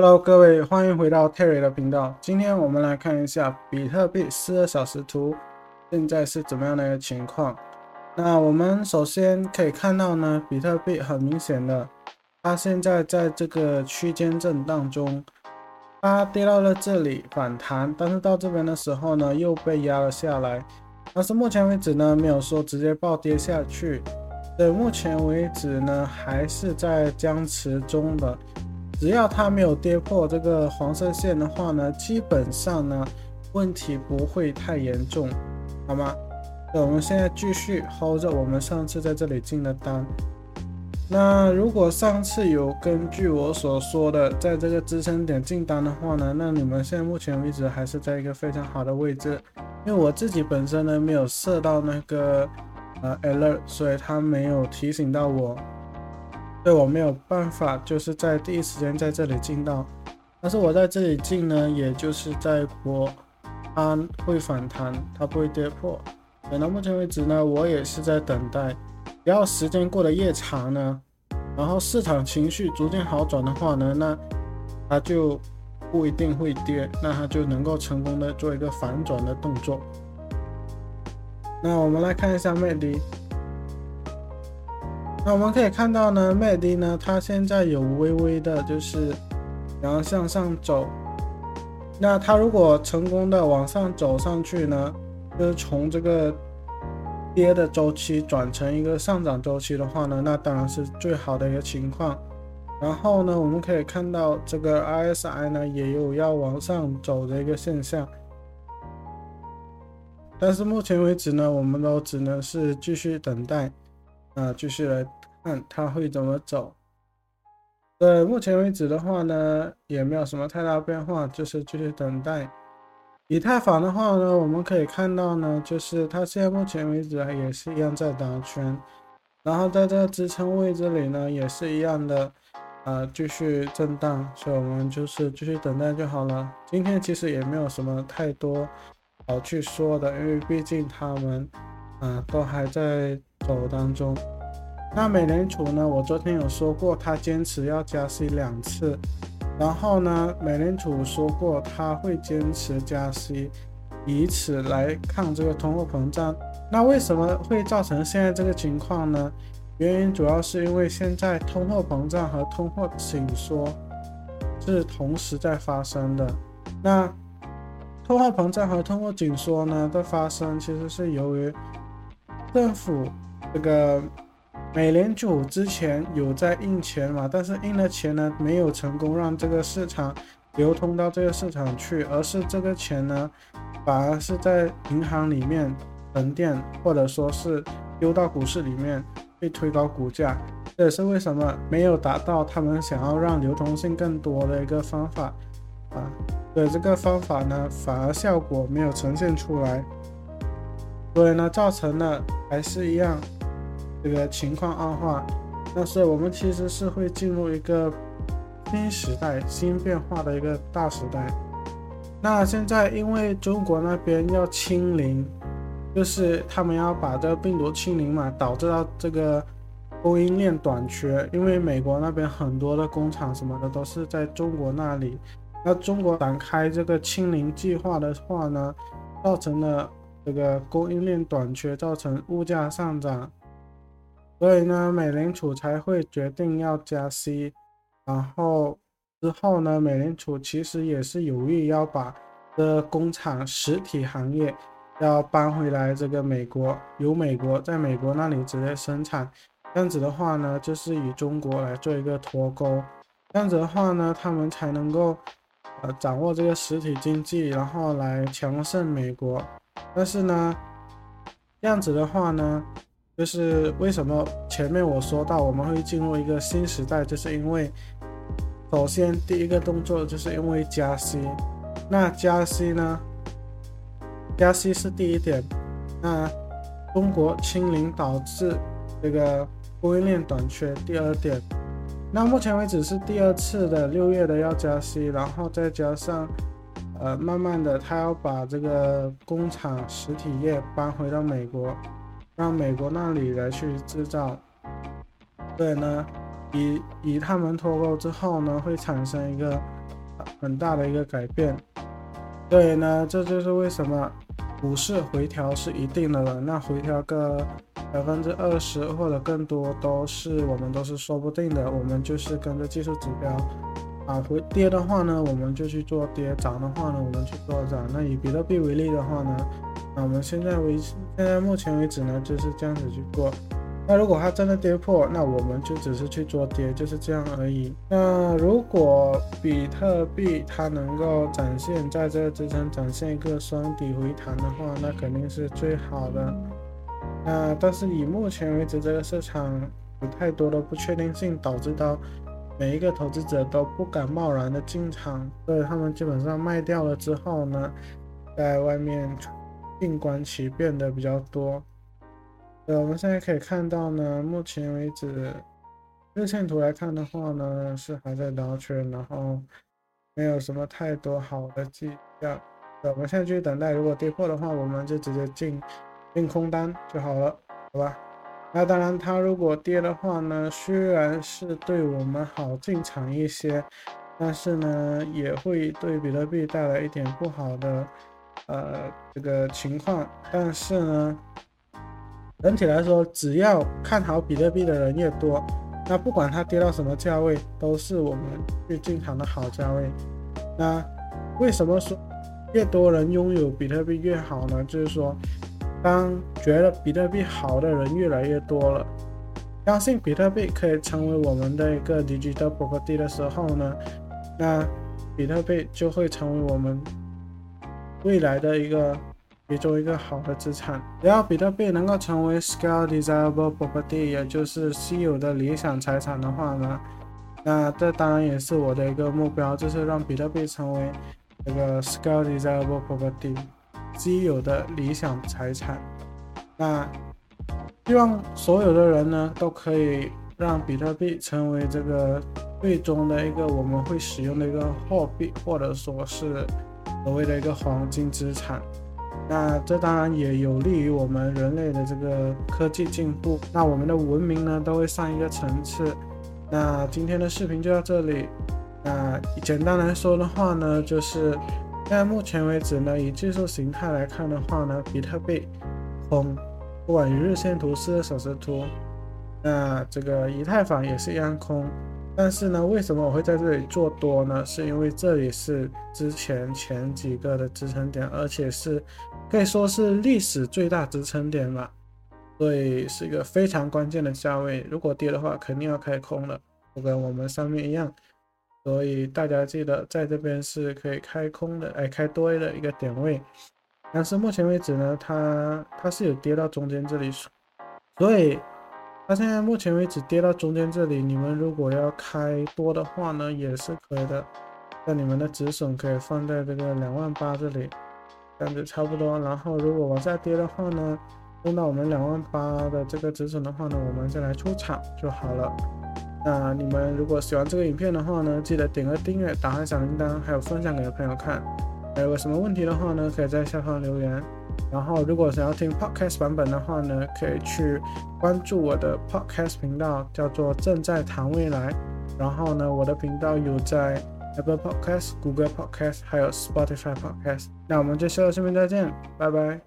Hello，各位，欢迎回到 Terry 的频道。今天我们来看一下比特币四小时图现在是怎么样的一个情况。那我们首先可以看到呢，比特币很明显的，它现在在这个区间震荡中，它跌到了这里反弹，但是到这边的时候呢，又被压了下来。但是目前为止呢，没有说直接暴跌下去。对，目前为止呢，还是在僵持中的。只要它没有跌破这个黄色线的话呢，基本上呢问题不会太严重，好吗？那我们现在继续 hold 着我们上次在这里进的单。那如果上次有根据我所说的在这个支撑点进单的话呢，那你们现在目前为止还是在一个非常好的位置，因为我自己本身呢没有设到那个呃 alert，所以它没有提醒到我。对我没有办法，就是在第一时间在这里进到，但是我在这里进呢，也就是在博它会反弹，它不会跌破。等到目前为止呢，我也是在等待，只要时间过得越长呢，然后市场情绪逐渐好转的话呢，那它就不一定会跌，那它就能够成功的做一个反转的动作。那我们来看一下魅力。那我们可以看到呢，麦迪呢，它现在有微微的，就是然后向上走。那它如果成功的往上走上去呢，就是从这个跌的周期转成一个上涨周期的话呢，那当然是最好的一个情况。然后呢，我们可以看到这个 RSI 呢也有要往上走的一个现象。但是目前为止呢，我们都只能是继续等待。啊，继续来看它会怎么走。对，目前为止的话呢，也没有什么太大变化，就是继续等待。以太坊的话呢，我们可以看到呢，就是它现在目前为止也是一样在打圈，然后在这个支撑位这里呢，也是一样的，啊，继续震荡，所以我们就是继续等待就好了。今天其实也没有什么太多好去说的，因为毕竟他们，啊，都还在。走当中，那美联储呢？我昨天有说过，它坚持要加息两次。然后呢，美联储说过，它会坚持加息，以此来抗这个通货膨胀。那为什么会造成现在这个情况呢？原因主要是因为现在通货膨胀和通货紧缩是同时在发生的。那通货膨胀和通货紧缩呢的发生，其实是由于政府。这个美联储之前有在印钱嘛，但是印的钱呢没有成功让这个市场流通到这个市场去，而是这个钱呢反而是在银行里面沉淀，或者说是丢到股市里面被推高股价。这也是为什么没有达到他们想要让流通性更多的一个方法啊。对这个方法呢，反而效果没有呈现出来，所以呢，造成了还是一样。这个情况恶化，但是我们其实是会进入一个新时代、新变化的一个大时代。那现在因为中国那边要清零，就是他们要把这个病毒清零嘛，导致到这个供应链短缺。因为美国那边很多的工厂什么的都是在中国那里，那中国展开这个清零计划的话呢，造成了这个供应链短缺，造成物价上涨。所以呢，美联储才会决定要加息，然后之后呢，美联储其实也是有意要把这工厂实体行业要搬回来这个美国，由美国在美国那里直接生产，这样子的话呢，就是与中国来做一个脱钩，这样子的话呢，他们才能够呃掌握这个实体经济，然后来强盛美国。但是呢，这样子的话呢。就是为什么前面我说到我们会进入一个新时代，就是因为首先第一个动作就是因为加息，那加息呢，加息是第一点，那中国清零导致这个供应链短缺，第二点，那目前为止是第二次的六月的要加息，然后再加上呃慢慢的他要把这个工厂实体业搬回到美国。让美国那里来去制造，对呢，以以他们脱钩之后呢，会产生一个很大的一个改变。所以呢，这就是为什么股市回调是一定的了。那回调个百分之二十或者更多，都是我们都是说不定的。我们就是跟着技术指标啊，回跌的话呢，我们就去做跌；涨的话呢，我们去做涨。那以比特币为例的话呢，那我们现在为现在目前为止呢，就是这样子去做。那如果它真的跌破，那我们就只是去做跌，就是这样而已。那如果比特币它能够展现在这个支撑展现一个双底回弹的话，那肯定是最好的。那但是以目前为止，这个市场有太多的不确定性，导致到每一个投资者都不敢贸然的进场，所以他们基本上卖掉了之后呢，在外面静观其变的比较多。呃，我们现在可以看到呢，目前为止日线图来看的话呢，是还在倒圈，然后没有什么太多好的迹象。我们现在继续等待，如果跌破的话，我们就直接进进空单就好了，好吧？那当然，它如果跌的话呢，虽然是对我们好进场一些，但是呢，也会对比特币带来一点不好的呃这个情况，但是呢。整体来说，只要看好比特币的人越多，那不管它跌到什么价位，都是我们去进场的好价位。那为什么说越多人拥有比特币越好呢？就是说，当觉得比特币好的人越来越多了，相信比特币可以成为我们的一个 digital property 的时候呢，那比特币就会成为我们未来的一个。其中一个好的资产，只要比特币能够成为 scale desirable property，也就是稀有的理想财产的话呢，那这当然也是我的一个目标，就是让比特币成为这个 scale desirable property，稀有的理想财产。那希望所有的人呢，都可以让比特币成为这个最终的一个我们会使用的一个货币，或者说是所谓的一个黄金资产。那这当然也有利于我们人类的这个科技进步，那我们的文明呢都会上一个层次。那今天的视频就到这里。那简单来说的话呢，就是在目前为止呢，以技术形态来看的话呢，比特币空，不管于日线图、四小时图，那这个以太坊也是一样空。但是呢，为什么我会在这里做多呢？是因为这里是之前前几个的支撑点，而且是可以说是历史最大支撑点吧，所以是一个非常关键的价位。如果跌的话，肯定要开空了，就跟我们上面一样。所以大家记得在这边是可以开空的，哎，开多的一个点位。但是目前为止呢，它它是有跌到中间这里，所以。它现在目前为止跌到中间这里，你们如果要开多的话呢，也是可以的。那你们的止损可以放在这个两万八这里，这样子差不多。然后如果往下跌的话呢，碰到我们两万八的这个止损的话呢，我们再来出场就好了。那你们如果喜欢这个影片的话呢，记得点个订阅，打开小铃铛，还有分享给朋友看。还有什么问题的话呢，可以在下方留言。然后，如果想要听 podcast 版本的话呢，可以去关注我的 podcast 频道，叫做“正在谈未来”。然后呢，我的频道有在 Apple Podcast、Google Podcast 还有 Spotify Podcast。那我们就下个视频再见，拜拜。